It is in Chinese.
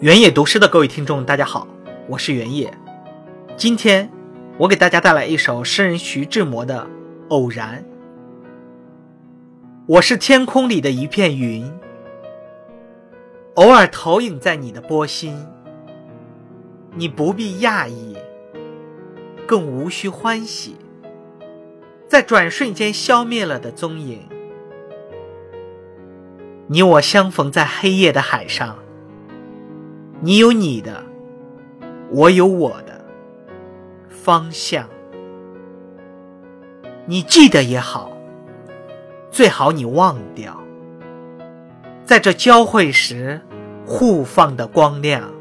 原野读诗的各位听众，大家好，我是原野。今天我给大家带来一首诗人徐志摩的《偶然》。我是天空里的一片云，偶尔投影在你的波心。你不必讶异，更无需欢喜，在转瞬间消灭了的踪影。你我相逢在黑夜的海上。你有你的，我有我的方向。你记得也好，最好你忘掉，在这交汇时互放的光亮。